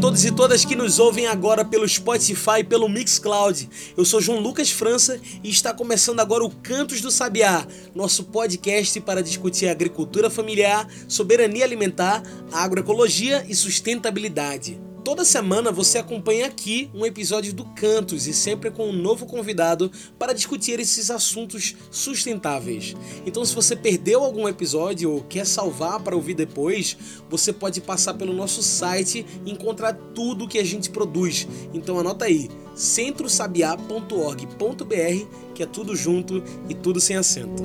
Todos e todas que nos ouvem agora pelo Spotify e pelo Mixcloud. Eu sou João Lucas França e está começando agora o Cantos do Sabiá, nosso podcast para discutir agricultura familiar, soberania alimentar, agroecologia e sustentabilidade. Toda semana você acompanha aqui um episódio do Cantos e sempre com um novo convidado para discutir esses assuntos sustentáveis. Então, se você perdeu algum episódio ou quer salvar para ouvir depois, você pode passar pelo nosso site e encontrar tudo que a gente produz. Então, anota aí: centrosabiá.org.br, que é tudo junto e tudo sem acento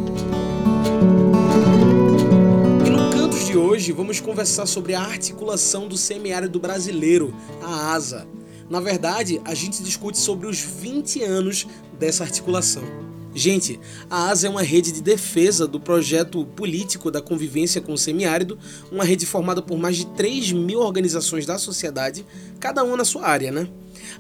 de hoje vamos conversar sobre a articulação do semiárido brasileiro, a ASA. Na verdade, a gente discute sobre os 20 anos dessa articulação. Gente, a ASA é uma rede de defesa do projeto político da convivência com o semiárido, uma rede formada por mais de 3 mil organizações da sociedade, cada uma na sua área, né?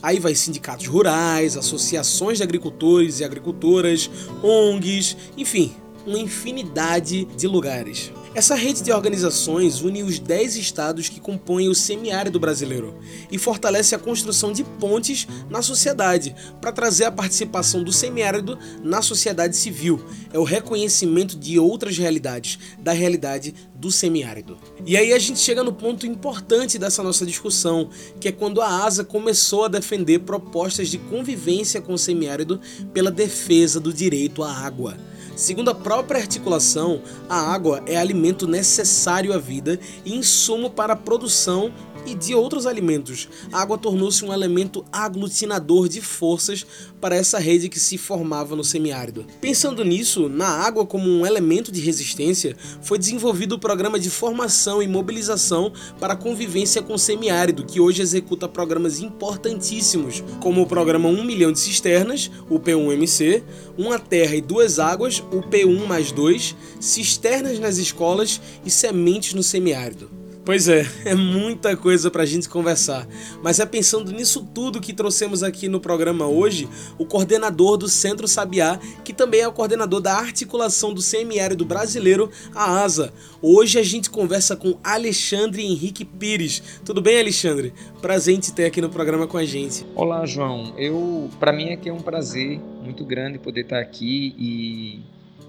Aí vai sindicatos rurais, associações de agricultores e agricultoras, ONGs, enfim, uma infinidade de lugares. Essa rede de organizações une os 10 estados que compõem o semiárido brasileiro e fortalece a construção de pontes na sociedade para trazer a participação do semiárido na sociedade civil. É o reconhecimento de outras realidades, da realidade do semiárido. E aí a gente chega no ponto importante dessa nossa discussão, que é quando a ASA começou a defender propostas de convivência com o semiárido pela defesa do direito à água. Segundo a própria articulação, a água é alimento necessário à vida e insumo para a produção e de outros alimentos. A água tornou-se um elemento aglutinador de forças para essa rede que se formava no semiárido. Pensando nisso, na água como um elemento de resistência, foi desenvolvido o programa de formação e mobilização para a convivência com o semiárido, que hoje executa programas importantíssimos, como o programa 1 milhão de cisternas, o P1MC, Uma Terra e Duas Águas, o P1 mais 2, cisternas nas escolas e sementes no semiárido. Pois é, é muita coisa para a gente conversar. Mas é pensando nisso tudo que trouxemos aqui no programa hoje, o coordenador do Centro Sabiá, que também é o coordenador da articulação do semiárido brasileiro, a ASA. Hoje a gente conversa com Alexandre Henrique Pires. Tudo bem, Alexandre? Prazer em te ter aqui no programa com a gente. Olá, João. Eu, para mim aqui é um prazer muito grande poder estar aqui e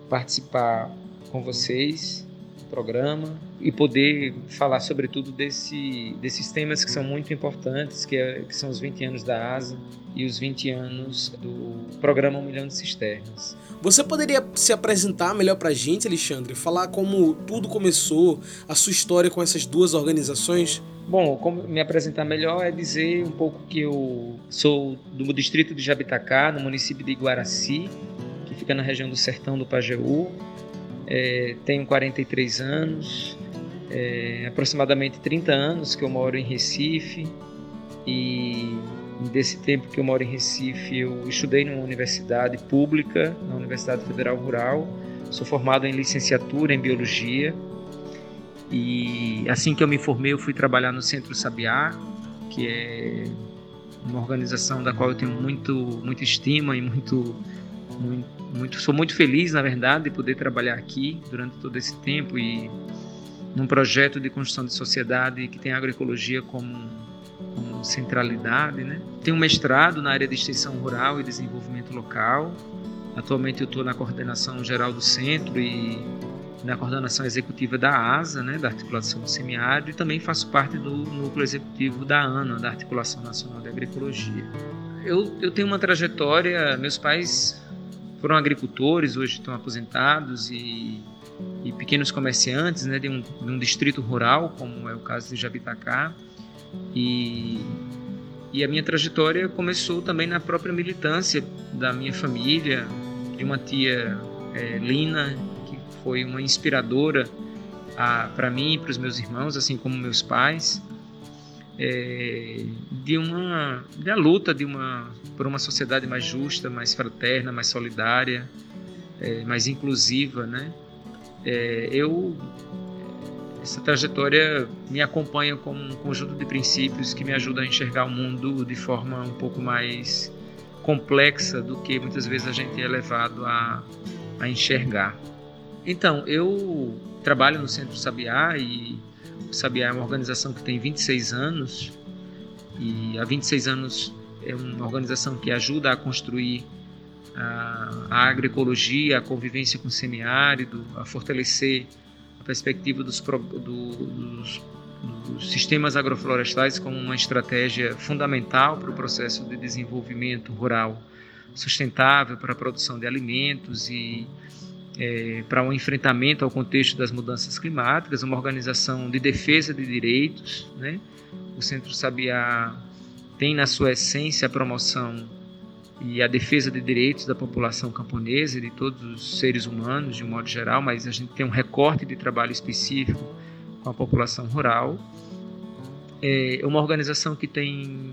participar com vocês programa e poder falar sobretudo desse, desses temas que são muito importantes, que, é, que são os 20 anos da ASA e os 20 anos do programa Um Milhão de Cisternas. Você poderia se apresentar melhor para a gente, Alexandre? Falar como tudo começou, a sua história com essas duas organizações? Bom, como me apresentar melhor é dizer um pouco que eu sou do distrito de Jabitacá, no município de Iguaraci, que fica na região do Sertão do Pajeú, é, tenho 43 anos, é, aproximadamente 30 anos que eu moro em Recife. E desse tempo que eu moro em Recife eu estudei numa universidade pública, na Universidade Federal Rural, sou formado em licenciatura em Biologia. E assim que eu me formei eu fui trabalhar no Centro Sabiá, que é uma organização da qual eu tenho muito, muita estima e muito, muito muito, sou muito feliz, na verdade, de poder trabalhar aqui durante todo esse tempo e num projeto de construção de sociedade que tem a agroecologia como, como centralidade. Né? Tenho um mestrado na área de extensão rural e desenvolvimento local. Atualmente eu estou na coordenação geral do centro e na coordenação executiva da ASA, né, da Articulação do Semiárido, e também faço parte do núcleo executivo da ANA, da Articulação Nacional de Agroecologia. Eu, eu tenho uma trajetória, meus pais foram agricultores, hoje estão aposentados e, e pequenos comerciantes né, de, um, de um distrito rural, como é o caso de Jabitacá. E, e a minha trajetória começou também na própria militância da minha família, de uma tia é, Lina, que foi uma inspiradora para mim e para os meus irmãos, assim como meus pais é, de uma da luta de uma por uma sociedade mais justa, mais fraterna, mais solidária, é, mais inclusiva, né? É, eu essa trajetória me acompanha como um conjunto de princípios que me ajuda a enxergar o mundo de forma um pouco mais complexa do que muitas vezes a gente é levado a, a enxergar. Então, eu trabalho no Centro Sabiá e o Sabiá é uma organização que tem 26 anos e há 26 anos é uma organização que ajuda a construir a, a agroecologia, a convivência com o semiárido, a fortalecer a perspectiva dos, do, dos, dos sistemas agroflorestais como uma estratégia fundamental para o processo de desenvolvimento rural sustentável, para a produção de alimentos e é, para um enfrentamento ao contexto das mudanças climáticas, uma organização de defesa de direitos. Né? O Centro Sabiá tem na sua essência a promoção e a defesa de direitos da população camponesa e de todos os seres humanos de um modo geral, mas a gente tem um recorte de trabalho específico com a população rural. É uma organização que tem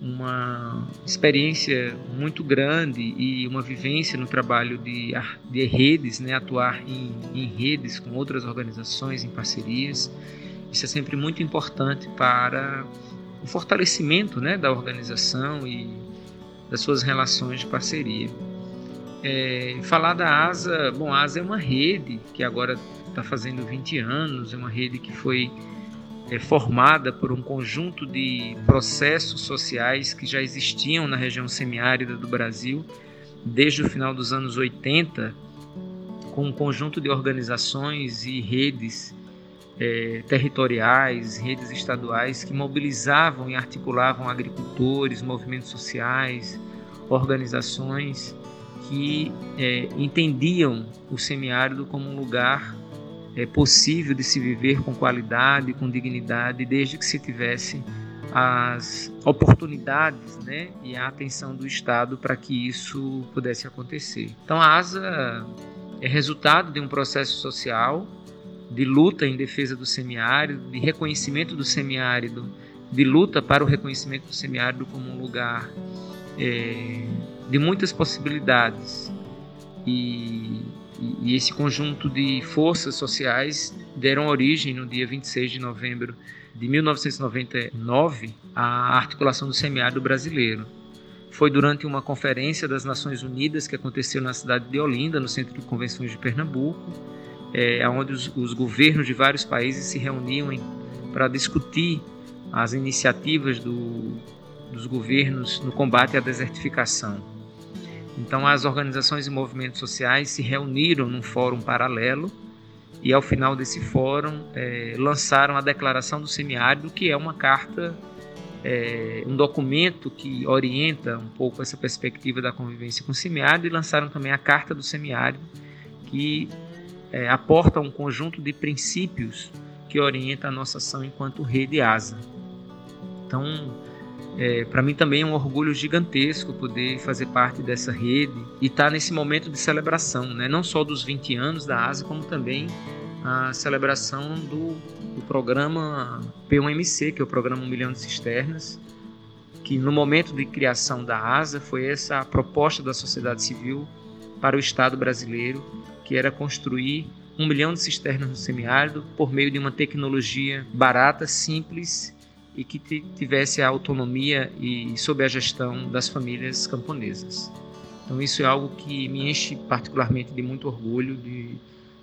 uma experiência muito grande e uma vivência no trabalho de, de redes, né, atuar em, em redes com outras organizações, em parcerias. Isso é sempre muito importante para o fortalecimento né, da organização e das suas relações de parceria. É, falar da ASA, bom, a ASA é uma rede que agora está fazendo 20 anos, é uma rede que foi é, formada por um conjunto de processos sociais que já existiam na região semiárida do Brasil desde o final dos anos 80, com um conjunto de organizações e redes é, territoriais, redes estaduais que mobilizavam e articulavam agricultores, movimentos sociais, organizações que é, entendiam o semiárido como um lugar é, possível de se viver com qualidade, com dignidade, desde que se tivesse as oportunidades né, e a atenção do Estado para que isso pudesse acontecer. Então, a ASA é resultado de um processo social de luta em defesa do semiárido, de reconhecimento do semiárido, de luta para o reconhecimento do semiárido como um lugar é, de muitas possibilidades. E e, esse conjunto de forças sociais deram origem, no dia 26 de novembro de 1999, à articulação do semiárido brasileiro. Foi durante uma conferência das Nações Unidas que aconteceu na cidade de Olinda, no Centro de Convenções de Pernambuco, é, onde os, os governos de vários países se reuniam para discutir as iniciativas do, dos governos no combate à desertificação. Então, as organizações e movimentos sociais se reuniram num fórum paralelo e, ao final desse fórum, é, lançaram a Declaração do Semiárido, que é uma carta, é, um documento que orienta um pouco essa perspectiva da convivência com o semiárido, e lançaram também a Carta do Semiárido, que é, aporta um conjunto de princípios que orienta a nossa ação enquanto rede ASA. Então, é, para mim também é um orgulho gigantesco poder fazer parte dessa rede e estar tá nesse momento de celebração, né? não só dos 20 anos da ASA, como também a celebração do, do programa P1MC, que é o programa Um Milhão de Cisternas, que no momento de criação da ASA foi essa a proposta da sociedade civil para o Estado brasileiro, que era construir um milhão de cisternas no semiárido por meio de uma tecnologia barata, simples e que tivesse a autonomia e sob a gestão das famílias camponesas. Então isso é algo que me enche particularmente de muito orgulho de,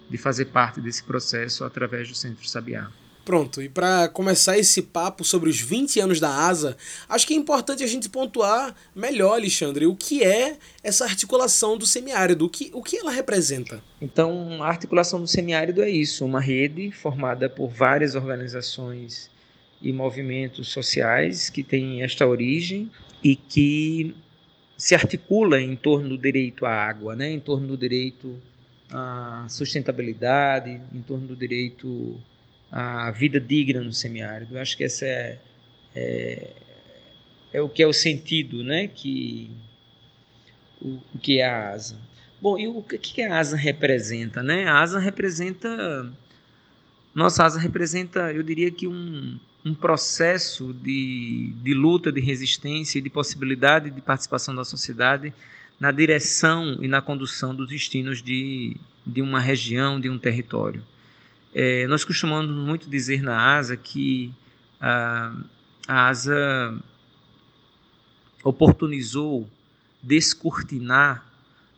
de fazer parte desse processo através do Centro Sabiá. Pronto, e para começar esse papo sobre os 20 anos da ASA, acho que é importante a gente pontuar melhor, Alexandre, o que é essa articulação do semiárido, o que, o que ela representa? Então, a articulação do semiárido é isso, uma rede formada por várias organizações e movimentos sociais que têm esta origem e que se articula em torno do direito à água, né? em torno do direito à sustentabilidade, em torno do direito à vida digna no semiárido. Eu acho que essa é, é, é o que é o sentido né? que, o, o que é a asa. Bom, e o que a asa representa? Né? A asa representa. Nossa asa representa, eu diria que um, um processo de, de luta, de resistência e de possibilidade de participação da sociedade na direção e na condução dos destinos de, de uma região, de um território. É, nós costumamos muito dizer na ASA que a, a ASA oportunizou descortinar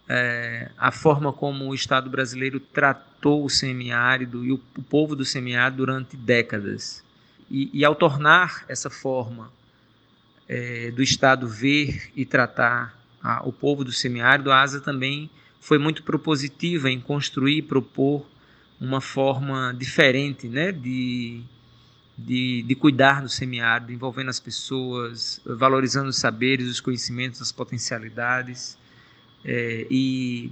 é, a forma como o Estado brasileiro tratou o semiárido e o, o povo do semiárido durante décadas. E, e ao tornar essa forma é, do Estado ver e tratar a, o povo do semiárido, a ASA também foi muito propositiva em construir e propor uma forma diferente né, de, de, de cuidar do semiárido, envolvendo as pessoas, valorizando os saberes, os conhecimentos, as potencialidades é, e,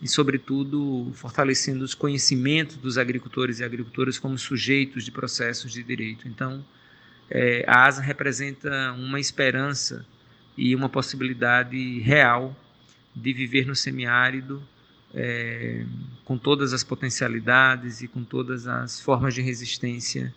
e, sobretudo, fortalecendo os conhecimentos dos agricultores e agricultoras como sujeitos de processos de direito. Então, é, a ASA representa uma esperança e uma possibilidade real de viver no semiárido é, com todas as potencialidades e com todas as formas de resistência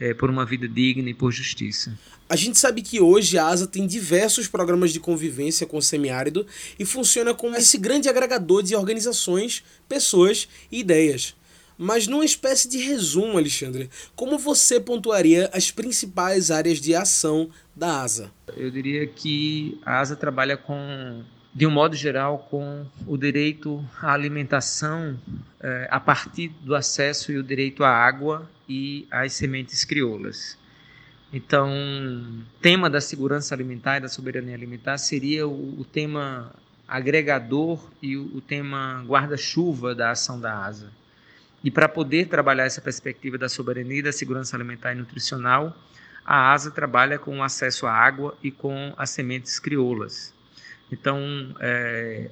é, por uma vida digna e por justiça. A gente sabe que hoje a ASA tem diversos programas de convivência com o semiárido e funciona como esse grande agregador de organizações, pessoas e ideias. Mas numa espécie de resumo, Alexandre, como você pontuaria as principais áreas de ação da ASA? Eu diria que a ASA trabalha com de um modo geral, com o direito à alimentação eh, a partir do acesso e o direito à água e às sementes crioulas. Então, tema da segurança alimentar e da soberania alimentar seria o, o tema agregador e o, o tema guarda-chuva da ação da ASA. E para poder trabalhar essa perspectiva da soberania e da segurança alimentar e nutricional, a ASA trabalha com o acesso à água e com as sementes crioulas. Então, é,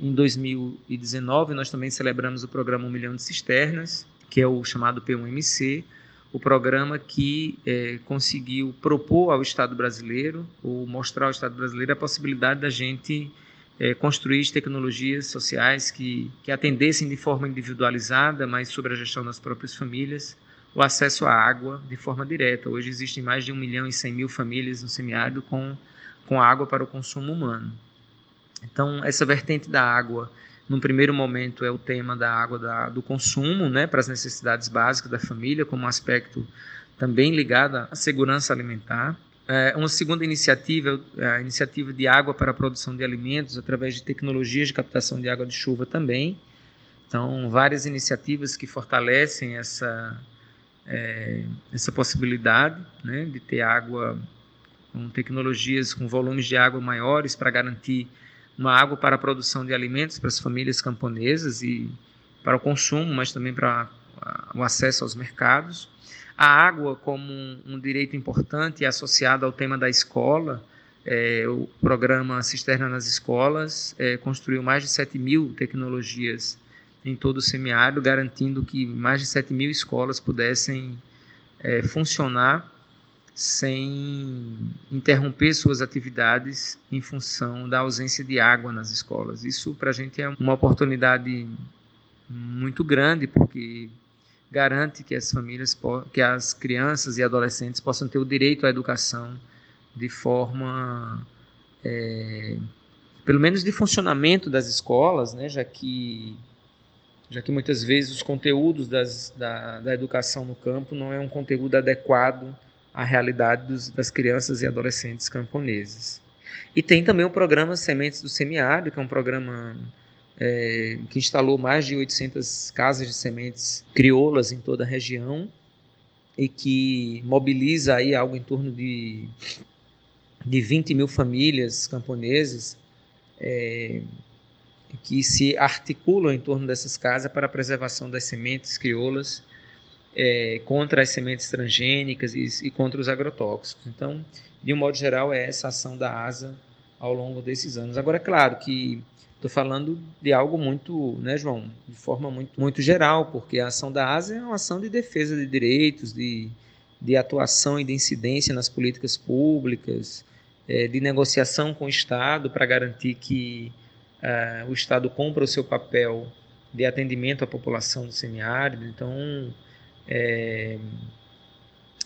em 2019, nós também celebramos o programa Um Milhão de Cisternas, que é o chamado P1MC, o programa que é, conseguiu propor ao Estado brasileiro, ou mostrar ao Estado brasileiro a possibilidade da gente é, construir tecnologias sociais que, que atendessem de forma individualizada, mas sobre a gestão das próprias famílias, o acesso à água de forma direta. Hoje existem mais de 1 milhão e 100 mil famílias no semiárido com com água para o consumo humano. Então, essa vertente da água, num primeiro momento, é o tema da água da, do consumo, né, para as necessidades básicas da família, como aspecto também ligado à segurança alimentar. É, uma segunda iniciativa é a iniciativa de água para a produção de alimentos através de tecnologias de captação de água de chuva também. Então, várias iniciativas que fortalecem essa, é, essa possibilidade né, de ter água com tecnologias com volumes de água maiores para garantir uma água para a produção de alimentos para as famílias camponesas e para o consumo, mas também para o acesso aos mercados. A água como um, direito importante associado ao tema da escola, é, o programa Cisterna nas Escolas é, construiu mais de 7 mil tecnologias em todo o semiárido, garantindo que mais de 7 mil escolas pudessem é, funcionar sem interromper suas atividades em função da ausência de água nas escolas. Isso para a gente é uma oportunidade muito grande porque garante que as famílias, que as crianças e adolescentes possam ter o direito à educação de forma, é, pelo menos de funcionamento das escolas, né, já que já que muitas vezes os conteúdos das, da, da educação no campo não é um conteúdo adequado a realidade dos, das crianças e adolescentes camponeses. E tem também o programa Sementes do Semiárido, que é um programa é, que instalou mais de 800 casas de sementes crioulas em toda a região e que mobiliza aí algo em torno de, de 20 mil famílias camponesas é, que se articulam em torno dessas casas para a preservação das sementes crioulas é, contra as sementes transgênicas e, e, contra os agrotóxicos. Então, de um modo geral, é essa ação da ASA ao longo desses anos. Agora, é claro que estou falando de algo muito, né, João, de forma muito, muito geral, porque a ação da ASA é uma ação de defesa de direitos, de, de atuação e de incidência nas políticas públicas, é, de negociação com o Estado para garantir que uh, o Estado cumpra o seu papel de atendimento à população do semiárido. Então, é,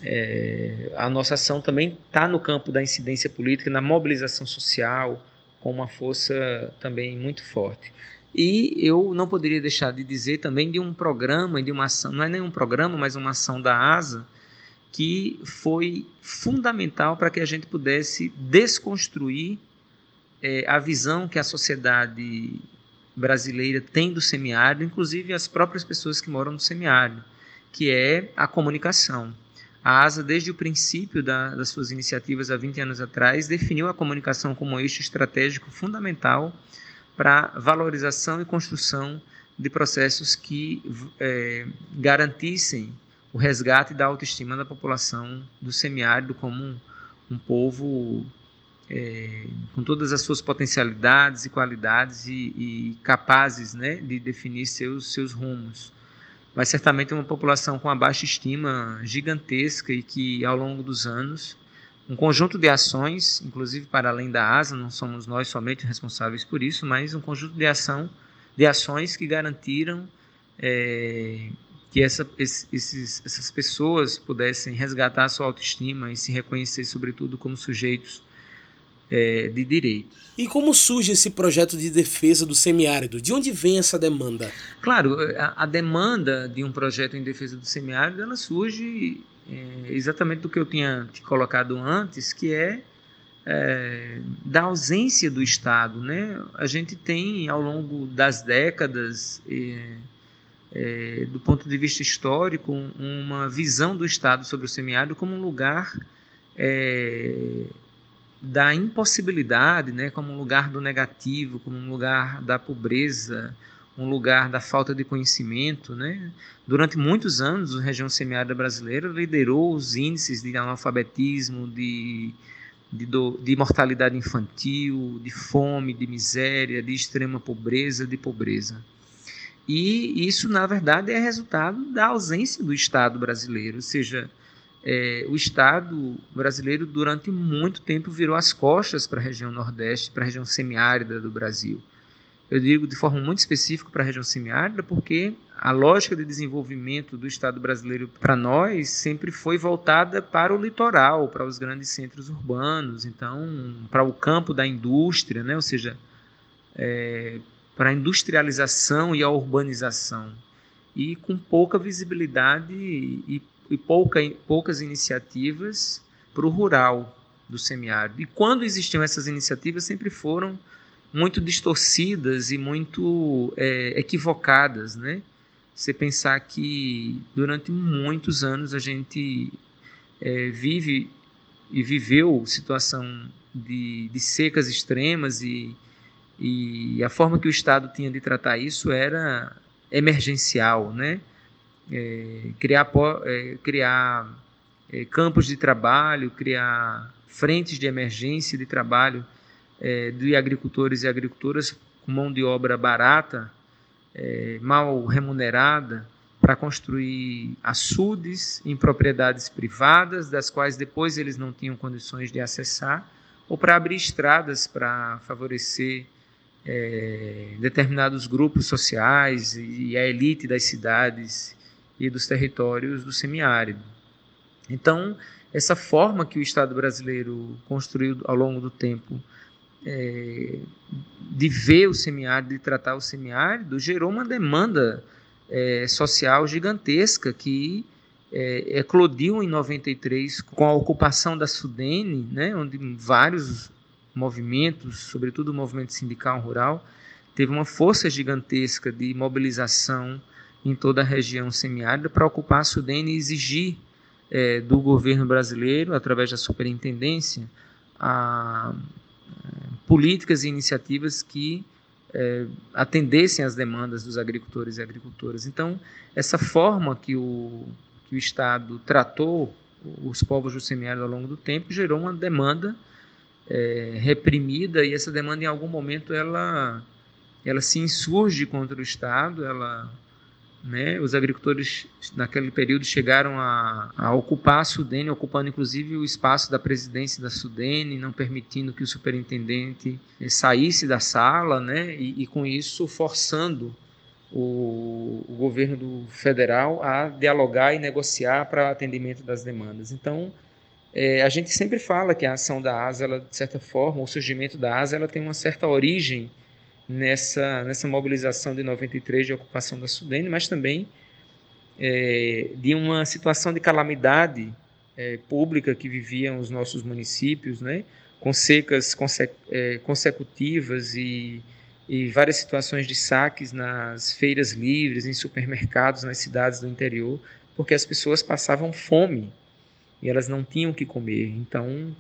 é, a nossa ação também está no campo da incidência política, na mobilização social, com uma força também muito forte. E eu não poderia deixar de dizer também de um programa, de uma ação, não é nenhum programa, mas uma ação da ASA, que foi fundamental para que a gente pudesse desconstruir é, a visão que a sociedade brasileira tem do semiárido, inclusive as próprias pessoas que moram no semiárido, que é a comunicação. A ASA, desde o princípio da, das suas iniciativas há 20 anos atrás, definiu a comunicação como eixo estratégico fundamental para valorização e construção de processos que é, garantissem o resgate da autoestima da população do semiárido como um, um povo é, com todas as suas potencialidades e qualidades e, e capazes né, de definir seus, seus rumos. Mas certamente uma população com uma baixa estima gigantesca e que, ao longo dos anos, um conjunto de ações, inclusive para além da ASA, não somos nós somente responsáveis por isso, mas um conjunto de ação, de ações que garantiram é, que essa, esses, essas pessoas pudessem resgatar a sua autoestima e se reconhecer, sobretudo, como sujeitos é, de direitos. E como surge esse projeto de defesa do semiárido? De onde vem essa demanda? Claro, a, a demanda de um projeto em defesa do semiárido ela surge é, exatamente do que eu tinha te colocado antes, que é, é, da ausência do Estado. Né? A gente tem, ao longo das décadas, é, é do ponto de vista histórico, uma visão do Estado sobre o semiárido como um lugar é, da impossibilidade, né, como um lugar do negativo, como um lugar da pobreza, um lugar da falta de conhecimento. Né? Durante muitos anos, a região semiárida brasileira liderou os índices de analfabetismo, de, de, do, de mortalidade infantil, de fome, de miséria, de extrema pobreza, de pobreza. E isso, na verdade, é resultado da ausência do Estado brasileiro, ou seja, é, o Estado brasileiro durante muito tempo virou as costas para a região Nordeste, para a região semiárida do Brasil. Eu digo de forma muito específica para a região semiárida porque a lógica de desenvolvimento do Estado brasileiro para nós sempre foi voltada para o litoral, para os grandes centros urbanos, então para o campo da indústria, né? ou seja, é, para a industrialização e a urbanização, e com pouca visibilidade e e pouca, poucas iniciativas para o rural do semiárido. E quando existiam essas iniciativas, sempre foram muito distorcidas e muito é, equivocadas, né? Você pensar que durante muitos anos a gente é, vive e viveu situação de, de secas extremas e, e a forma que o Estado tinha de tratar isso era emergencial, né? É, criar, é, criar é, campos de trabalho, criar frentes de emergência de trabalho é, de agricultores e agricultoras com mão de obra barata, é, mal remunerada, para construir açudes em propriedades privadas, das quais depois eles não tinham condições de acessar, ou para abrir estradas para favorecer é, determinados grupos sociais e a elite das cidades e dos territórios do semiárido. Então, essa forma que o Estado brasileiro construiu ao longo do tempo é, de ver o semiárido, de tratar o semiárido, gerou uma demanda é, social gigantesca que é, eclodiu em 93 com a ocupação da Sudene, né, onde vários movimentos, sobretudo o movimento sindical rural, teve uma força gigantesca de mobilização em toda a região semiárida para ocupar Sudene e exigir é, do governo brasileiro, através da superintendência, a, a, políticas e iniciativas que é, atendessem às demandas dos agricultores e agricultoras. Então, essa forma que o, que o Estado tratou os povos do semiárido ao longo do tempo gerou uma demanda é, reprimida e essa demanda em algum momento ela ela se insurge contra o Estado, ela né? Os agricultores naquele período chegaram a, a, ocupar a Sudene, ocupando inclusive o espaço da presidência da Sudene, não permitindo que o superintendente eh, saísse da sala, né? e, e com isso forçando o, o, governo do federal a dialogar e negociar para atendimento das demandas. Então, é, a gente sempre fala que a ação da ASA, ela, de certa forma, o surgimento da ASA, ela tem uma certa origem nessa, nessa mobilização de 93 de ocupação da Sudene, mas também é, de uma situação de calamidade é, pública que viviam os nossos municípios, né, com secas conse é, consecutivas e, e várias situações de saques nas feiras livres, em supermercados, nas cidades do interior, porque as pessoas passavam fome e elas não tinham o que comer. Então,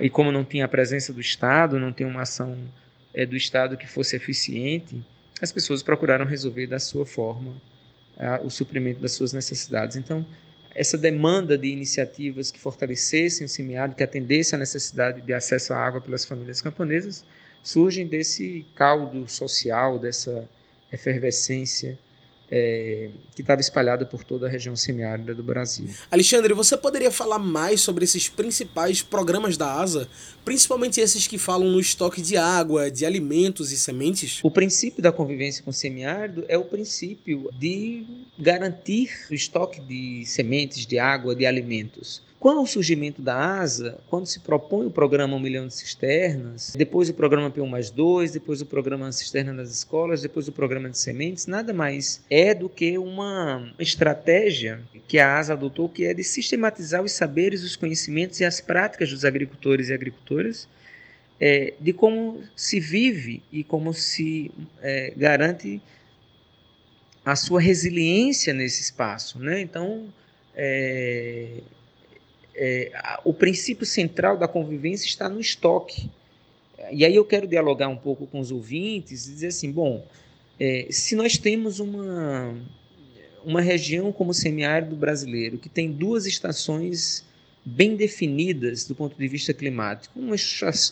e como não tinha a presença do Estado, não tinha uma ação é, do Estado que fosse eficiente, as pessoas procuraram resolver da sua forma a, o suprimento das suas necessidades. Então, essa demanda de iniciativas que fortalecessem o semiárido, que atendessem à necessidade de acesso à água pelas famílias camponesas, surgem desse caldo social, dessa efervescência é, que estava espalhada por toda a região semiárida do Brasil. Alexandre, você poderia falar mais sobre esses principais programas da ASA, principalmente esses que falam no estoque de água, de alimentos e sementes? O princípio da convivência com o semiárido é o princípio de garantir o estoque de sementes, de água, de alimentos. Com o surgimento da ASA, quando se propõe o programa Um Milhão de Cisternas, depois o programa P1 mais 2, depois o programa Cisterna nas Escolas, depois o programa de sementes, nada mais é do que uma estratégia que a ASA adotou, que é de sistematizar os saberes, os conhecimentos e as práticas dos agricultores e agricultoras, é, de como se vive e como se é, garante a sua resiliência nesse espaço. Né? Então, é, é, o princípio central da convivência está no estoque. E aí eu quero dialogar um pouco com os ouvintes e dizer assim, bom, é, se nós temos uma, uma região como o semiárido brasileiro, que tem duas estações bem definidas do ponto de vista climático, uma,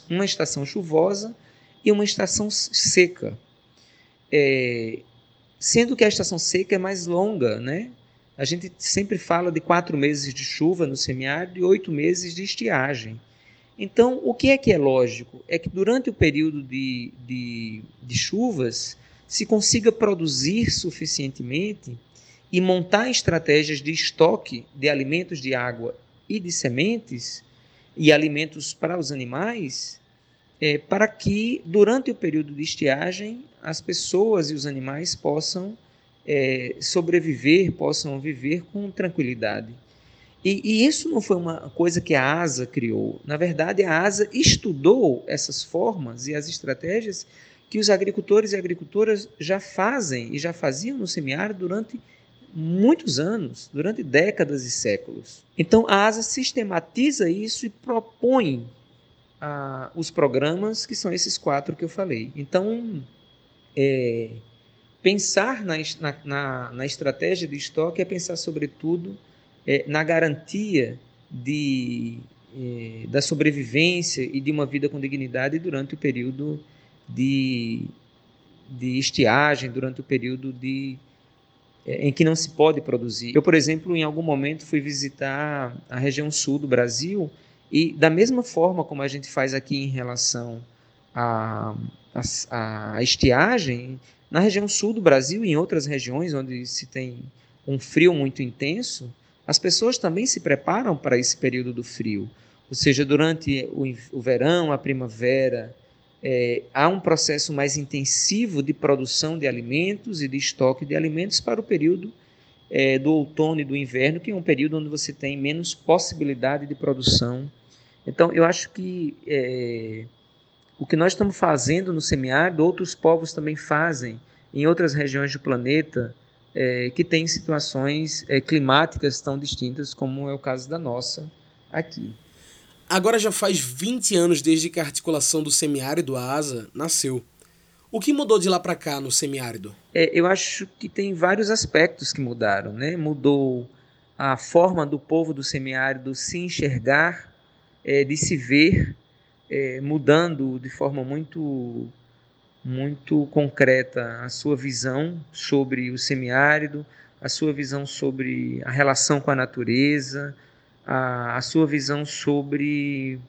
uma estação chuvosa e uma estação seca, é, sendo que a estação seca é mais longa, né? A gente sempre fala de quatro meses de chuva no semiárido e oito meses de estiagem. Então, o que é que é lógico? É que durante o período de, de, de chuvas se consiga produzir suficientemente e montar estratégias de estoque de alimentos de água e de sementes e alimentos para os animais, é, para que durante o período de estiagem as pessoas e os animais possam é, sobreviver, possam viver com tranquilidade. E, e, isso não foi uma coisa que a ASA criou. Na verdade, a ASA estudou essas formas e as estratégias que os agricultores e agricultoras já fazem e já faziam no semiárido durante muitos anos, durante décadas e séculos. Então, a ASA sistematiza isso e propõe ah, os programas que são esses quatro que eu falei. Então, é, pensar na, na, na, estratégia de estoque é pensar, sobretudo, é, na garantia de, é, da sobrevivência e de uma vida com dignidade durante o período de, de estiagem, durante o período de, é, em que não se pode produzir. Eu, por exemplo, em algum momento fui visitar a região sul do Brasil e, da mesma forma como a gente faz aqui em relação à, à, à estiagem, na região sul do Brasil e em outras regiões onde se tem um frio muito intenso, as pessoas também se preparam para esse período do frio. Ou seja, durante o, verão, a primavera, é, há um processo mais intensivo de produção de alimentos e de estoque de alimentos para o período é, do outono e do inverno, que é um período onde você tem menos possibilidade de produção. Então, eu acho que é, o que nós estamos fazendo no semiárido, outros povos também fazem em outras regiões do planeta é, que têm situações é, climáticas tão distintas como é o caso da nossa aqui. Agora já faz 20 anos desde que a articulação do semiárido ASA nasceu. O que mudou de lá para cá no semiárido? É, eu acho que tem vários aspectos que mudaram. Né? Mudou a forma do povo do semiárido se enxergar, é, de se ver é, mudando de forma muito muito concreta a sua visão sobre o semiárido, a sua visão sobre a relação com a natureza, a, a sua visão sobre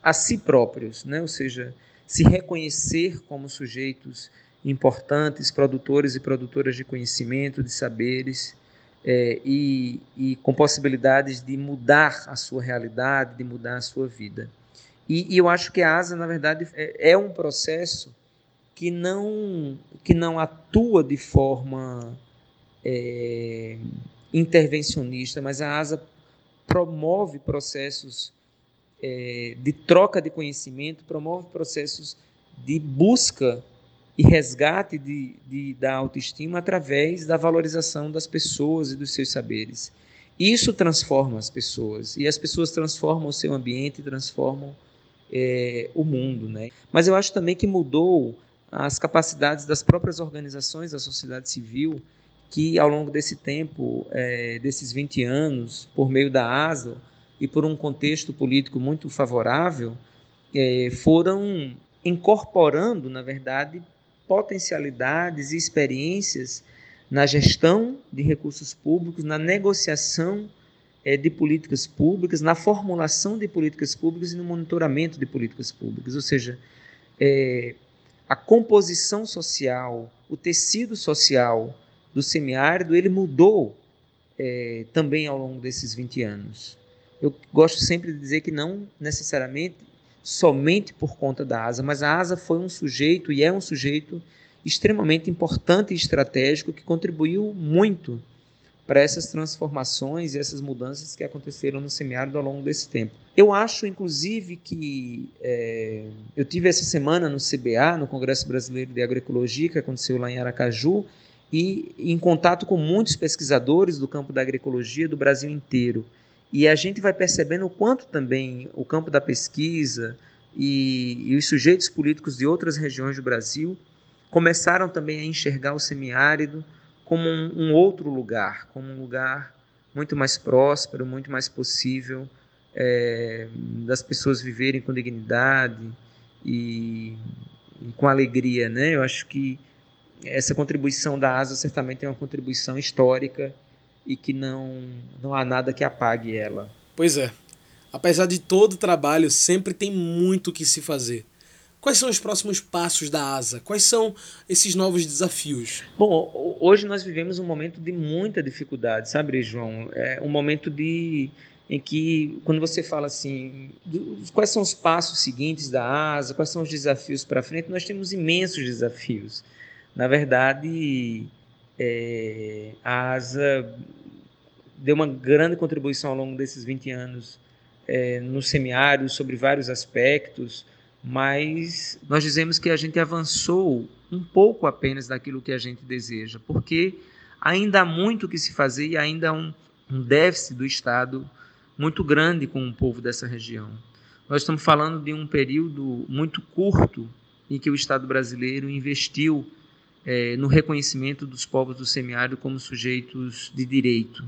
a si próprios, né? ou seja, se reconhecer como sujeitos importantes, produtores e produtoras de conhecimento, de saberes, é, e, e com possibilidades de mudar a sua realidade, de mudar a sua vida. E, e, eu acho que a ASA, na verdade, é, é um processo que não, que não atua de forma é, intervencionista, mas a ASA promove processos é, de troca de conhecimento, promove processos de busca e resgate de, de, da autoestima através da valorização das pessoas e dos seus saberes. Isso transforma as pessoas e as pessoas transformam o seu ambiente, transformam é, o mundo, né? Mas eu acho também que mudou as capacidades das próprias organizações da sociedade civil que ao longo desse tempo, é, desses 20 anos, por meio da ASA e por um contexto político muito favorável, é, foram incorporando, na verdade, potencialidades e experiências na gestão de recursos públicos, na negociação de políticas públicas, na formulação de políticas públicas e no monitoramento de políticas públicas. Ou seja, é, a composição social, o tecido social do semiárido, ele mudou é, também ao longo desses 20 anos. Eu gosto sempre de dizer que não necessariamente somente por conta da ASA, mas a ASA foi um sujeito e é um sujeito extremamente importante e estratégico que contribuiu muito para essas transformações e essas mudanças que aconteceram no semiárido ao longo desse tempo. Eu acho, inclusive, que é, eu tive essa semana no CBA, no Congresso Brasileiro de Agroecologia, que aconteceu lá em Aracaju, e em contato com muitos pesquisadores do campo da agroecologia do Brasil inteiro. E a gente vai percebendo o quanto também o campo da pesquisa e, e os sujeitos políticos de outras regiões do Brasil começaram também a enxergar o semiárido como um, um outro lugar, como um lugar muito mais próspero, muito mais possível é, das pessoas viverem com dignidade e, e com alegria, né? Eu acho que essa contribuição da ASA certamente é uma contribuição histórica e que não, não há nada que apague ela. Pois é. Apesar de todo o trabalho, sempre tem muito o que se fazer. Quais são os próximos passos da ASA? Quais são esses novos desafios? Bom, hoje nós vivemos um momento de muita dificuldade, sabe, João? É um momento de em que, quando você fala assim, quais são os passos seguintes da ASA, quais são os desafios para frente, nós temos imensos desafios. Na verdade, é, a ASA deu uma grande contribuição ao longo desses 20 anos é, no semiário sobre vários aspectos, mas nós dizemos que a gente avançou um pouco apenas daquilo que a gente deseja, porque ainda há muito que se fazer e ainda há um, um déficit do Estado muito grande com o povo dessa região. Nós estamos falando de um período muito curto em que o Estado brasileiro investiu é, no reconhecimento dos povos do semiárido como sujeitos de direito.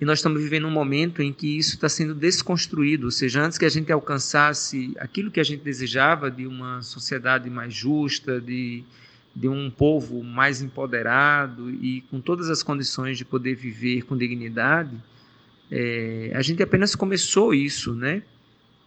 E nós estamos vivendo um momento em que isso está sendo desconstruído, ou seja, antes que a gente alcançasse aquilo que a gente desejava de uma sociedade mais justa, de, de um povo mais empoderado e com todas as condições de poder viver com dignidade, é, a gente apenas começou isso, né?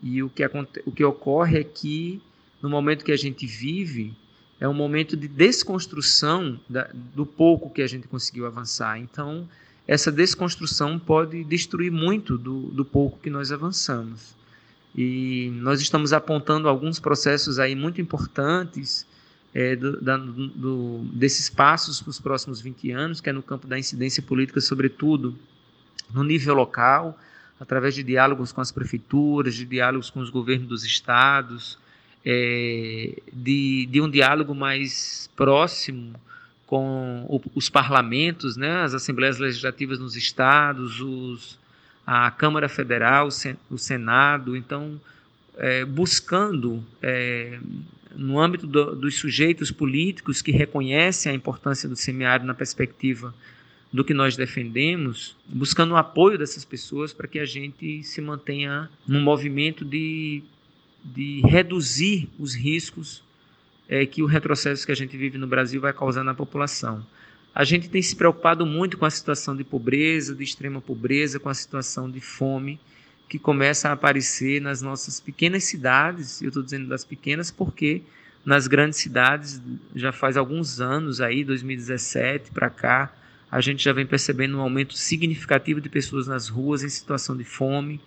E o que, o que ocorre é que no momento que a gente vive, é um momento de desconstrução da, do pouco que a gente conseguiu avançar. Então, essa desconstrução pode destruir muito do, do pouco que nós avançamos. E nós estamos apontando alguns processos aí muito importantes é, do, da, do, desses passos para os próximos 20 anos, que é no campo da incidência política, sobretudo no nível local, através de diálogos com as prefeituras, de diálogos com os governos dos estados, é, de, de um diálogo mais próximo com o, os parlamentos, né, as assembleias legislativas nos estados, os, a Câmara Federal, o Senado, então é, buscando é, no âmbito do, dos sujeitos políticos que reconhecem a importância do semiárido na perspectiva do que nós defendemos, buscando o apoio dessas pessoas para que a gente se mantenha num movimento de de reduzir os riscos é, que o retrocesso que a gente vive no Brasil vai causar na população. A gente tem se preocupado muito com a situação de pobreza, de extrema pobreza, com a situação de fome que começa a aparecer nas nossas pequenas cidades. Eu estou dizendo das pequenas porque nas grandes cidades já faz alguns anos aí, 2017 para cá, a gente já vem percebendo um aumento significativo de pessoas nas ruas em situação de fome,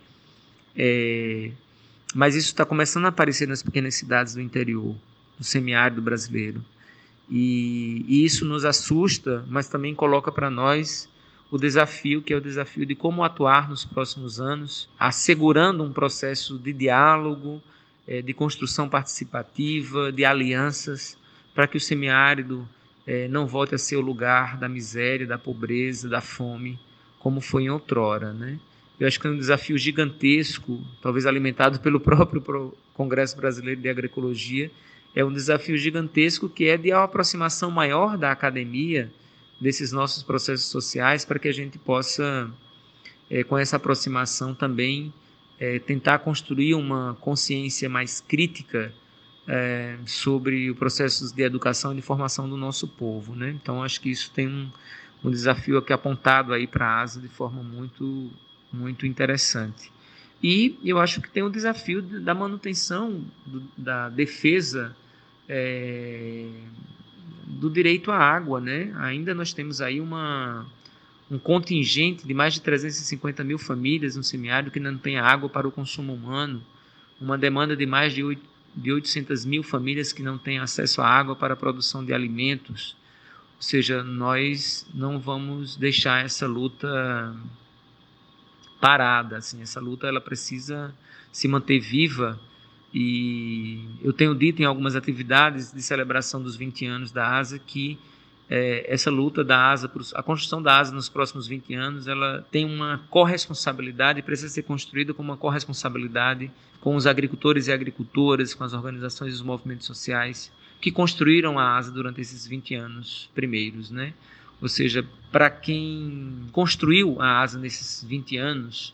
é, mas isso está começando a aparecer nas pequenas cidades do interior. Do semiárido brasileiro. E, e isso nos assusta, mas também coloca para nós o desafio, que é o desafio de como atuar nos próximos anos, assegurando um processo de diálogo, é, de construção participativa, de alianças, para que o semiárido é, não volte a ser o lugar da miséria, da pobreza, da fome, como foi em outrora. Né? Eu acho que é um desafio gigantesco, talvez alimentado pelo próprio Congresso Brasileiro de Agroecologia, é um desafio gigantesco que é de uma aproximação maior da academia desses nossos processos sociais para que a gente possa, é, com essa aproximação também, é, tentar construir uma consciência mais crítica é, sobre os processos de educação e de formação do nosso povo. Né? Então, acho que isso tem um, um desafio aqui apontado aí para a ASA de forma muito, muito interessante. E eu acho que tem o desafio da manutenção, do, da defesa é, do direito à água, né? Ainda nós temos aí uma, um contingente de mais de 350 mil famílias no semiárido que não tem água para o consumo humano, uma demanda de mais de, 8, de 800 mil famílias que não têm acesso à água para a produção de alimentos. Ou seja, nós não vamos deixar essa luta parada, assim, essa luta ela precisa se manter viva e eu tenho dito em algumas atividades de celebração dos 20 anos da ASA que é, essa luta da ASA, a construção da ASA nos próximos 20 anos, ela tem uma corresponsabilidade, precisa ser construída com uma corresponsabilidade com os agricultores e agricultoras, com as organizações e os movimentos sociais que construíram a ASA durante esses 20 anos primeiros, né? Ou seja, para quem construiu a ASA nesses 20 anos,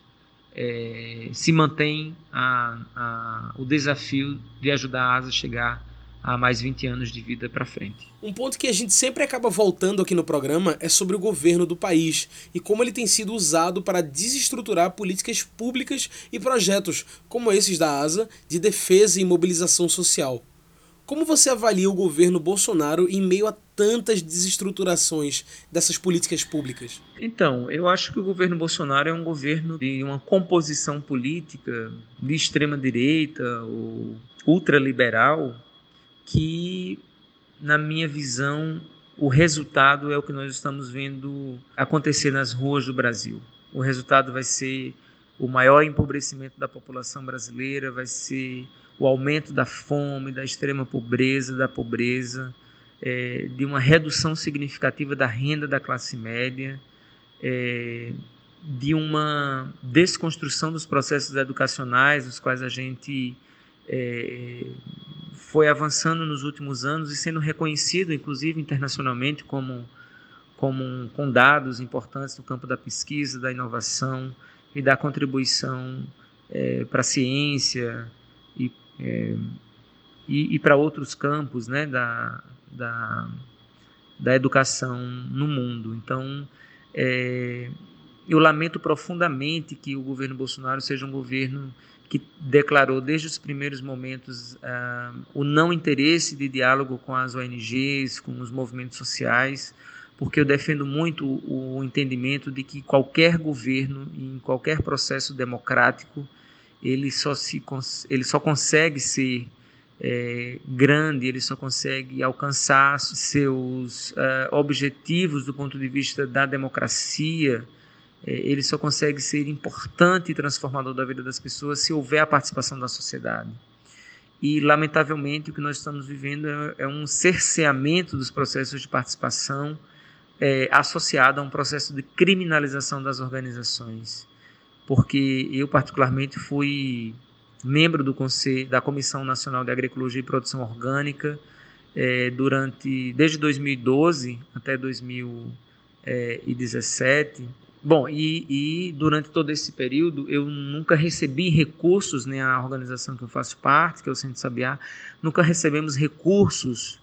é, se mantém a, a, o desafio de ajudar a ASA a chegar a mais 20 anos de vida para frente. Um ponto que a gente sempre acaba voltando aqui no programa é sobre o governo do país e como ele tem sido usado para desestruturar políticas públicas e projetos como esses da ASA de defesa e mobilização social. Como você avalia o governo Bolsonaro em meio a tantas desestruturações dessas políticas públicas? Então, eu acho que o governo Bolsonaro é um governo de uma composição política de extrema direita ou ultraliberal que, na minha visão, o resultado é o que nós estamos vendo acontecer nas ruas do Brasil. O resultado vai ser o maior empobrecimento da população brasileira, vai ser o aumento da fome, da extrema pobreza, da pobreza, é, de uma redução significativa da renda da classe média, é, de uma desconstrução dos processos educacionais, os quais a gente é, foi avançando nos últimos anos e sendo reconhecido, inclusive internacionalmente, como, como com dados importantes no campo da pesquisa, da inovação e da contribuição é, para a ciência e é, e, e para outros campos né, da, da, da educação no mundo. Então, é, eu lamento profundamente que o governo Bolsonaro seja um governo que declarou desde os primeiros momentos uh, o não interesse de diálogo com as ONGs, com os movimentos sociais, porque eu defendo muito o entendimento de que qualquer governo, em qualquer processo democrático, ele só, se, ele só consegue ser é, grande, ele só consegue alcançar seus uh, objetivos do ponto de vista da democracia, é, ele só consegue ser importante e transformador da vida das pessoas se houver a participação da sociedade. E, lamentavelmente, o que nós estamos vivendo é, é um cerceamento dos processos de participação é, associado a um processo de criminalização das organizações porque eu particularmente fui membro do conselho da Comissão Nacional de Agroecologia e Produção Orgânica é, durante desde 2012 até 2017. Bom, e, e, durante todo esse período eu nunca recebi recursos, nem a organização que eu faço parte, que é o Centro Sabiá, nunca recebemos recursos,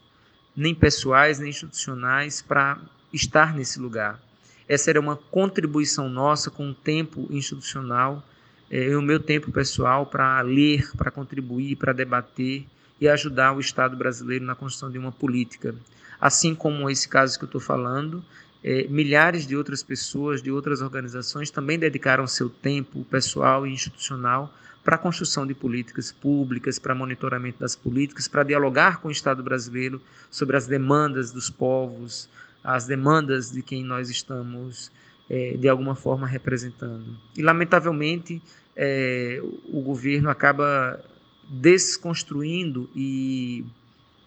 nem pessoais, nem institucionais, para estar nesse lugar. Essa era uma contribuição nossa com o tempo institucional é, o meu tempo pessoal para ler, para contribuir, para debater e ajudar o Estado brasileiro na construção de uma política. Assim como esse caso que eu estou falando, é, milhares de outras pessoas, de outras organizações também dedicaram seu tempo pessoal e institucional para a construção de políticas públicas, para monitoramento das políticas, para dialogar com o Estado brasileiro sobre as demandas dos povos, as demandas de quem nós estamos é, de alguma forma representando. E, lamentavelmente, é, o governo acaba desconstruindo e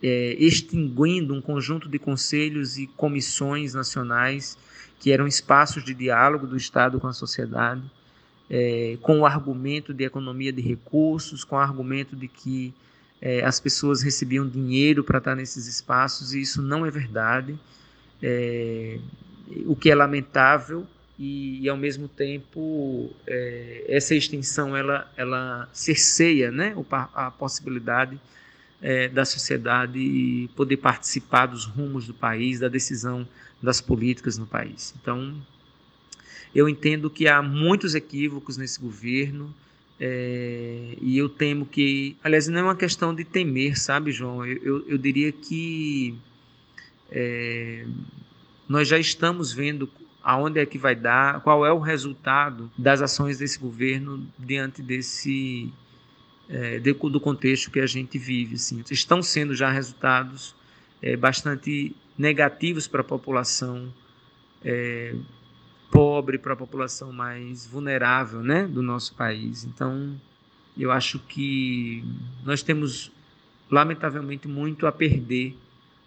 é, extinguindo um conjunto de conselhos e comissões nacionais que eram espaços de diálogo do Estado com a sociedade, é, com o argumento de economia de recursos, com o argumento de que é, as pessoas recebiam dinheiro para estar nesses espaços, e isso não é verdade, é, o que é lamentável e, e ao mesmo tempo é, essa extinção ela, ela cerceia né, a possibilidade é, da sociedade poder participar dos rumos do país, da decisão das políticas no país. Então, eu entendo que há muitos equívocos nesse governo é, e eu temo que, aliás, não é uma questão de temer, sabe, João? Eu, eu, eu diria que é, nós já estamos vendo aonde é que vai dar, qual é o resultado das ações desse governo diante desse é, do contexto que a gente vive. Assim. Estão sendo já resultados é, bastante negativos para a população é, pobre, para a população mais vulnerável né, do nosso país. Então, eu acho que nós temos, lamentavelmente, muito a perder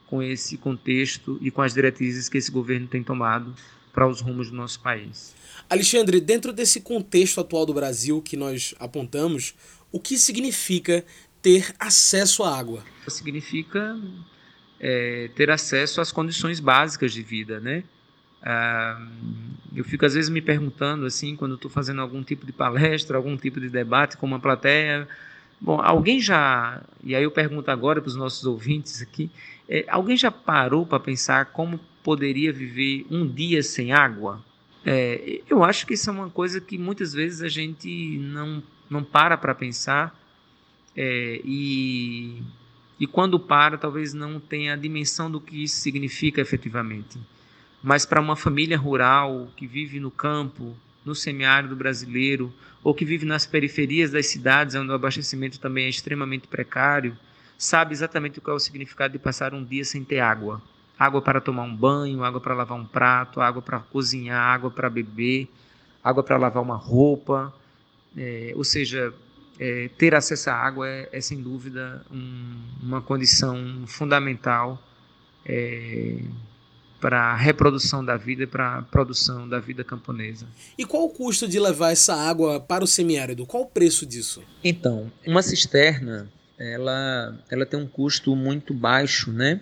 com esse contexto e com as diretrizes que esse governo tem tomado para os rumos do nosso país. Alexandre, dentro desse contexto atual do Brasil que nós apontamos, o que significa ter acesso à água? Significa é, ter acesso às condições básicas de vida, né? Ah, eu fico às vezes me perguntando assim, quando estou fazendo algum tipo de palestra, algum tipo de debate com uma plateia, bom, alguém já, e aí eu pergunto agora para os nossos ouvintes aqui, é, alguém já parou para pensar como poderia viver um dia sem água? É, eu acho que isso é uma coisa que muitas vezes a gente não, não para para pensar é, e, e quando para, talvez não tenha a dimensão do que isso significa efetivamente. Mas para uma família rural que vive no campo, no semiárido brasileiro, ou que vive nas periferias das cidades, onde o abastecimento também é extremamente precário, sabe exatamente o que é o significado de passar um dia sem ter água água para tomar um banho, água para lavar um prato, água para cozinhar, água para beber, água para lavar uma roupa. É, ou seja, é, ter acesso à água é, é sem dúvida um, uma condição fundamental é, para a reprodução da vida e para a produção da vida camponesa. E qual o custo de levar essa água para o semiárido? Qual o preço disso? Então, uma cisterna ela, ela tem um custo muito baixo, né?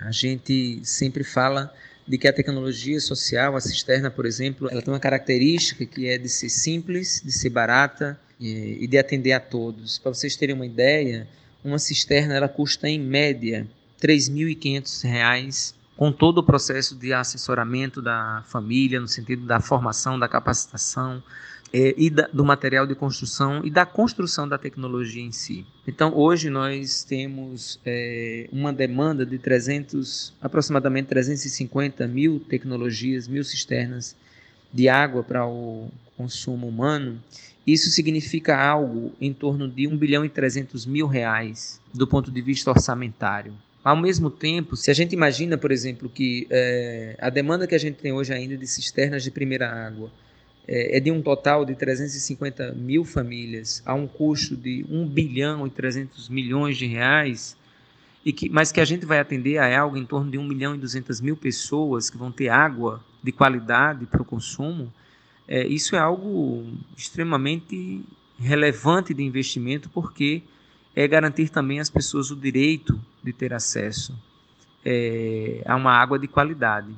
A gente sempre fala de que a tecnologia social, a cisterna, por exemplo, ela tem uma característica que é de ser simples, de ser barata e de atender a todos. Para vocês terem uma ideia, uma cisterna ela custa em média R$ 3.500 com todo o processo de assessoramento da família, no sentido da formação, da capacitação, é, e da, do material de construção e da construção da tecnologia em si. Então, hoje nós temos é, uma demanda de 300, aproximadamente 350 mil tecnologias, mil cisternas de água para o consumo humano. Isso significa algo em torno de 1 bilhão e 300 mil reais do ponto de vista orçamentário. Ao mesmo tempo, se a gente imagina, por exemplo, que é, a demanda que a gente tem hoje ainda de cisternas de primeira água é, é de um total de 350 mil famílias a um custo de 1 bilhão e 300 milhões de reais, e que, mas que a gente vai atender a algo em torno de 1 milhão e 200 mil pessoas que vão ter água de qualidade para o consumo, é, isso é algo extremamente relevante de investimento, porque é garantir também às pessoas o direito de ter acesso é, a uma água de qualidade.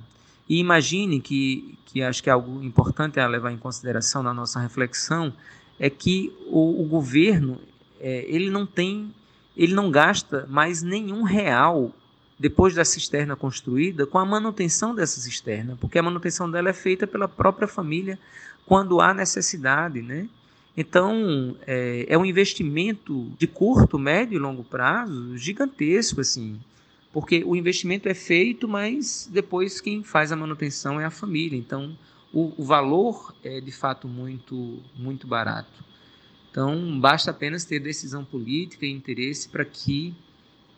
E imagine que, que acho que é algo importante a levar em consideração na nossa reflexão, é que o, o governo é, ele não tem, ele não gasta mais nenhum real depois da cisterna construída com a manutenção dessa cisterna, porque a manutenção dela é feita pela própria família quando há necessidade, né? Então é, é um investimento de curto, médio e longo prazo gigantesco assim porque o investimento é feito, mas depois quem faz a manutenção é a família. Então, o, o valor é de fato muito, muito barato. Então, basta apenas ter decisão política e interesse para que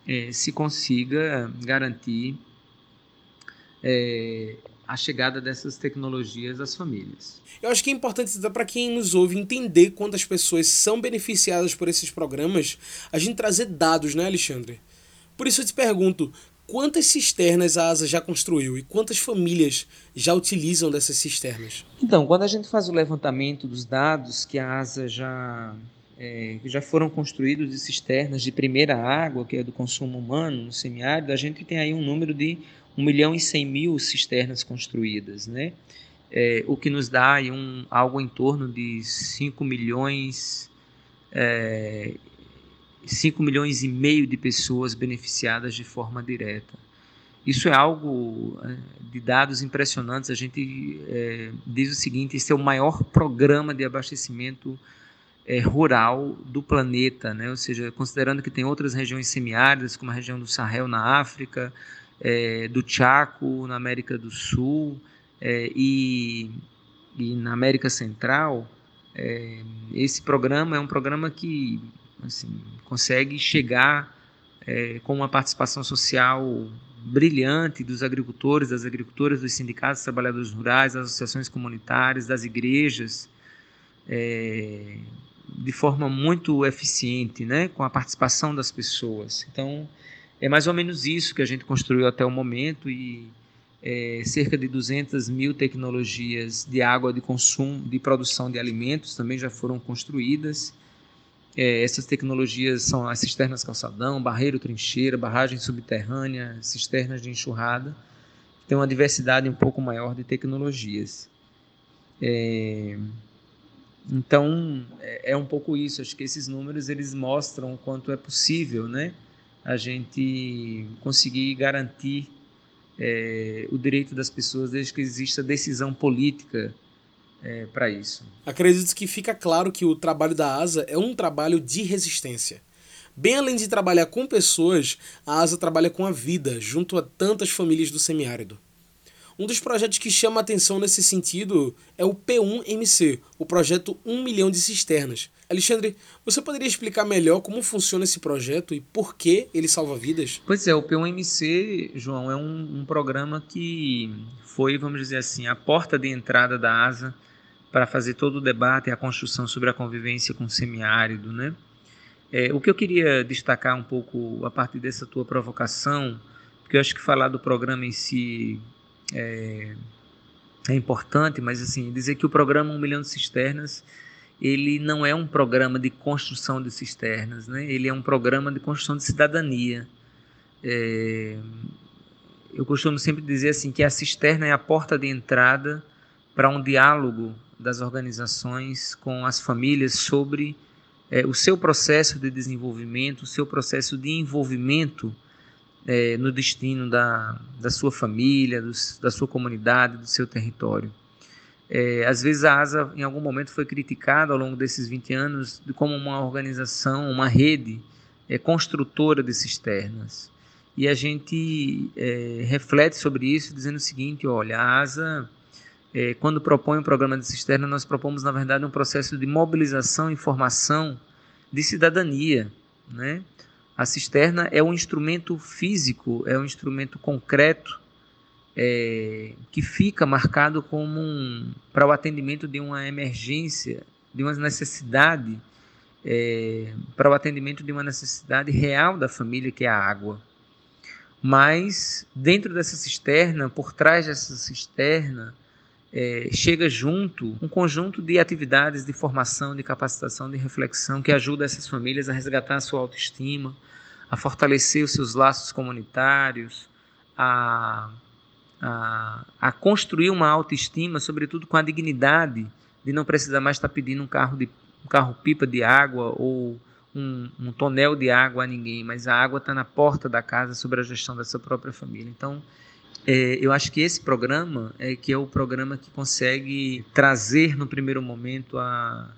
é, se consiga garantir é, a chegada dessas tecnologias às famílias. Eu acho que é importante para quem nos ouve entender quantas pessoas são beneficiadas por esses programas, a gente trazer dados, né, Alexandre? Por isso eu te pergunto, quantas cisternas a ASA já construiu e quantas famílias já utilizam dessas cisternas? Então, quando a gente faz o levantamento dos dados que a ASA já é, já foram construídos de cisternas de primeira água, que é do consumo humano no semiárido, a gente tem aí um número de 1 milhão e 100 mil cisternas construídas, né? É, o que nos dá um, algo em torno de 5 milhões é, 5 milhões e meio de pessoas beneficiadas de forma direta. Isso é algo é, de dados impressionantes. A gente é, diz o seguinte: esse é o maior programa de abastecimento é, rural do planeta, né? ou seja, considerando que tem outras regiões semiáridas, como a região do Sahel na África, é, do Chaco na América do Sul é, e, e, na América Central, é, esse programa é um programa que assim, consegue chegar é, com uma participação social brilhante dos agricultores, das agricultoras, dos sindicatos dos trabalhadores rurais, das associações comunitárias, das igrejas, é, de forma muito eficiente, né, com a participação das pessoas. Então, é mais ou menos isso que a gente construiu até o momento e é, cerca de 200 mil tecnologias de água de consumo, de produção de alimentos também já foram construídas é, essas tecnologias são as cisternas calçadão, barreiro trincheira, barragem subterrânea, cisternas de enxurrada. Tem uma diversidade um pouco maior de tecnologias. É, então é, é, um pouco isso. Acho que esses números eles mostram o quanto é possível, né, a gente conseguir garantir é, o direito das pessoas desde que exista decisão política é, para isso. Acredito que fica claro que o trabalho da ASA é um trabalho de resistência. Bem além de trabalhar com pessoas, a ASA trabalha com a vida, junto a tantas famílias do semiárido. Um dos projetos que chama a atenção nesse sentido é o P1MC, o projeto 1 milhão de cisternas. Alexandre, você poderia explicar melhor como funciona esse projeto e por que ele salva vidas? Pois é, o P1MC, João, é um, um programa que foi, vamos dizer assim, a porta de entrada da ASA para fazer todo o debate e a construção sobre a convivência com o semiárido, né? É, o que eu queria destacar um pouco a partir dessa tua provocação, porque eu acho que falar do programa em si é, é importante, mas assim dizer que o programa Um Milhão de Cisternas ele não é um programa de construção de cisternas, né? Ele é um programa de construção de cidadania. É, eu costumo sempre dizer assim que a cisterna é a porta de entrada para um diálogo das organizações com as famílias sobre é, o seu processo de desenvolvimento, o seu processo de envolvimento é, no destino da, da sua família, da sua comunidade, do seu território. É, às vezes a ASA, em algum momento, foi criticada ao longo desses 20 anos como uma organização, uma rede é, construtora de cisternas. E a gente é, reflete sobre isso dizendo o seguinte: olha, a ASA é, quando propõe um programa de cisterna, nós propomos, na verdade, um processo de mobilização e formação de cidadania. Né? A cisterna é um instrumento físico, é um instrumento concreto é, que fica marcado como um, para o atendimento de uma emergência, de uma necessidade, é, para o atendimento de uma necessidade real da família, que é a água. Mas dentro dessa cisterna, por trás dessa cisterna, é, chega junto um conjunto de atividades de formação, de capacitação, de reflexão que ajuda essas famílias a resgatar a sua autoestima, a fortalecer os seus laços comunitários, a, a, a construir uma autoestima, sobretudo com a dignidade de não precisar mais estar pedindo um carro de um carro pipa de água ou um, um tonel de água a ninguém, mas a água está na porta da casa sobre a gestão dessa própria família. Então é, eu acho que esse programa é que é o programa que consegue trazer no primeiro momento a,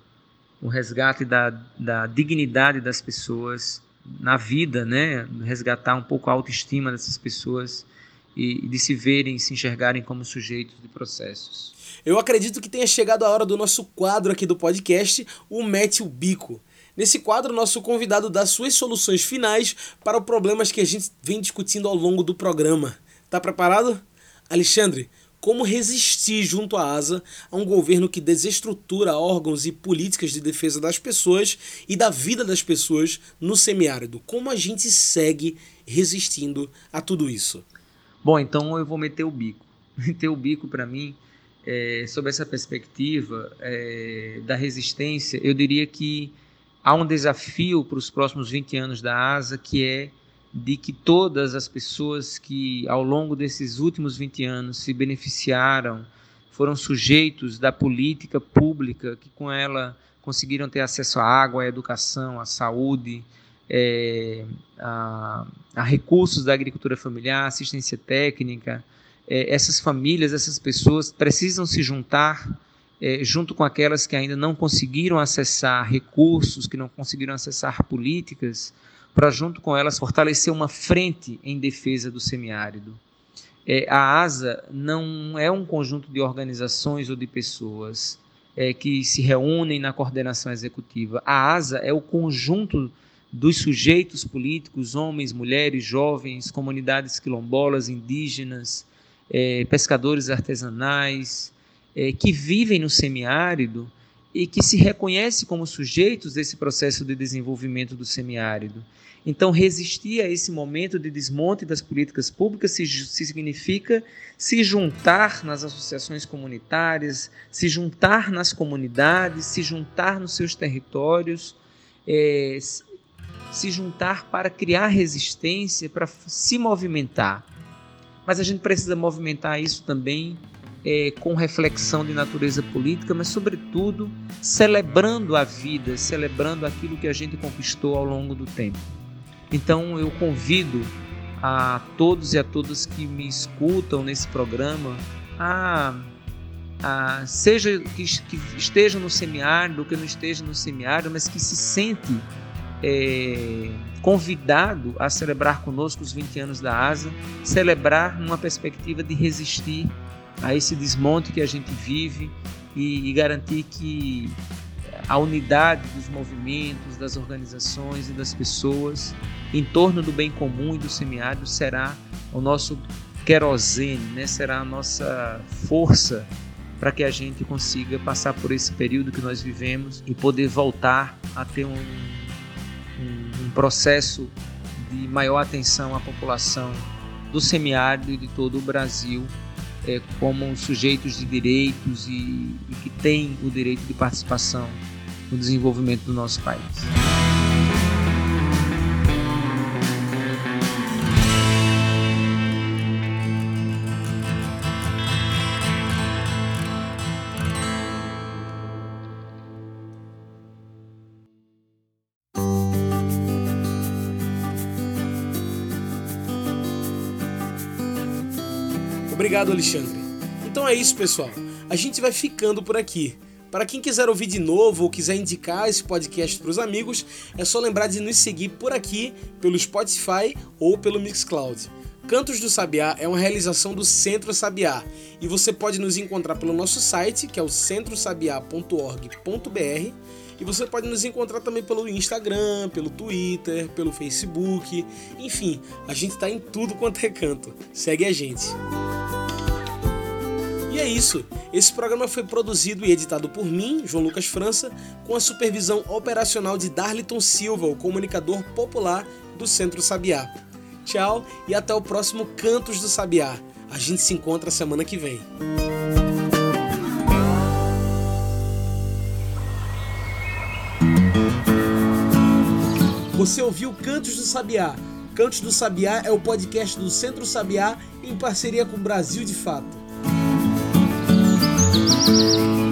o resgate da, da dignidade das pessoas na vida, né? Resgatar um pouco a autoestima dessas pessoas e de se verem, se enxergarem como sujeitos de processos. Eu acredito que tenha chegado a hora do nosso quadro aqui do podcast, o Mete o Bico. Nesse quadro, nosso convidado dá suas soluções finais para problemas que a gente vem discutindo ao longo do programa. Tá preparado? Alexandre, como resistir junto à ASA a um governo que desestrutura órgãos e políticas de defesa das pessoas e da vida das pessoas no semiárido? Como a gente segue resistindo a tudo isso? Bom, então eu vou meter o bico. Meter o bico para mim, é, sob essa perspectiva é, da resistência, eu diria que há um desafio para os próximos 20 anos da ASA que é de que todas as pessoas que ao longo desses últimos 20 anos se beneficiaram, foram sujeitos da política pública, que com ela conseguiram ter acesso à água, à educação, à saúde, é, a, a, recursos da agricultura familiar, assistência técnica. É, essas famílias, essas pessoas precisam se juntar é, junto com aquelas que ainda não conseguiram acessar recursos, que não conseguiram acessar políticas, para junto com elas fortalecer uma frente em defesa do semiárido. É, a ASA não é um conjunto de organizações ou de pessoas é, que se reúnem na coordenação executiva. A ASA é o conjunto dos sujeitos políticos, homens, mulheres, jovens, comunidades quilombolas, indígenas, é, pescadores artesanais, é, que vivem no semiárido e que se reconhecem como sujeitos desse processo de desenvolvimento do semiárido. Então, resistir a esse momento de desmonte das políticas públicas se, se significa se juntar nas associações comunitárias, se juntar nas comunidades, se juntar nos seus territórios, é, se juntar para criar resistência, para se movimentar. Mas a gente precisa movimentar isso também é, com reflexão de natureza política, mas, sobretudo, celebrando a vida, celebrando aquilo que a gente conquistou ao longo do tempo. Então, eu convido a todos e a todas que me escutam nesse programa a, a seja que, que estejam no semiárido que não esteja no semiárido, mas que se sente é, convidado a celebrar conosco os 20 anos da ASA, celebrar numa perspectiva de resistir a esse desmonte que a gente vive e, e garantir que a unidade dos movimentos, das organizações e das pessoas em torno do bem comum e do semiárido será o nosso querosene, né? será a nossa força para que a gente consiga passar por esse período que nós vivemos e poder voltar a ter um, um, um processo de maior atenção à população do semiárido e de todo o Brasil é, como sujeitos de direitos e, e que têm o direito de participação no desenvolvimento do nosso país. Obrigado, Alexandre. Então é isso, pessoal. A gente vai ficando por aqui. Para quem quiser ouvir de novo ou quiser indicar esse podcast para os amigos, é só lembrar de nos seguir por aqui pelo Spotify ou pelo Mixcloud. Cantos do Sabiá é uma realização do Centro Sabiá e você pode nos encontrar pelo nosso site, que é o centrosabiá.org.br, e você pode nos encontrar também pelo Instagram, pelo Twitter, pelo Facebook, enfim, a gente está em tudo quanto é canto. Segue a gente. É isso. Esse programa foi produzido e editado por mim, João Lucas França, com a supervisão operacional de Darliton Silva, o comunicador popular do Centro Sabiá. Tchau e até o próximo Cantos do Sabiá. A gente se encontra semana que vem. Você ouviu Cantos do Sabiá. Cantos do Sabiá é o podcast do Centro Sabiá em parceria com o Brasil de Fato. Thank you.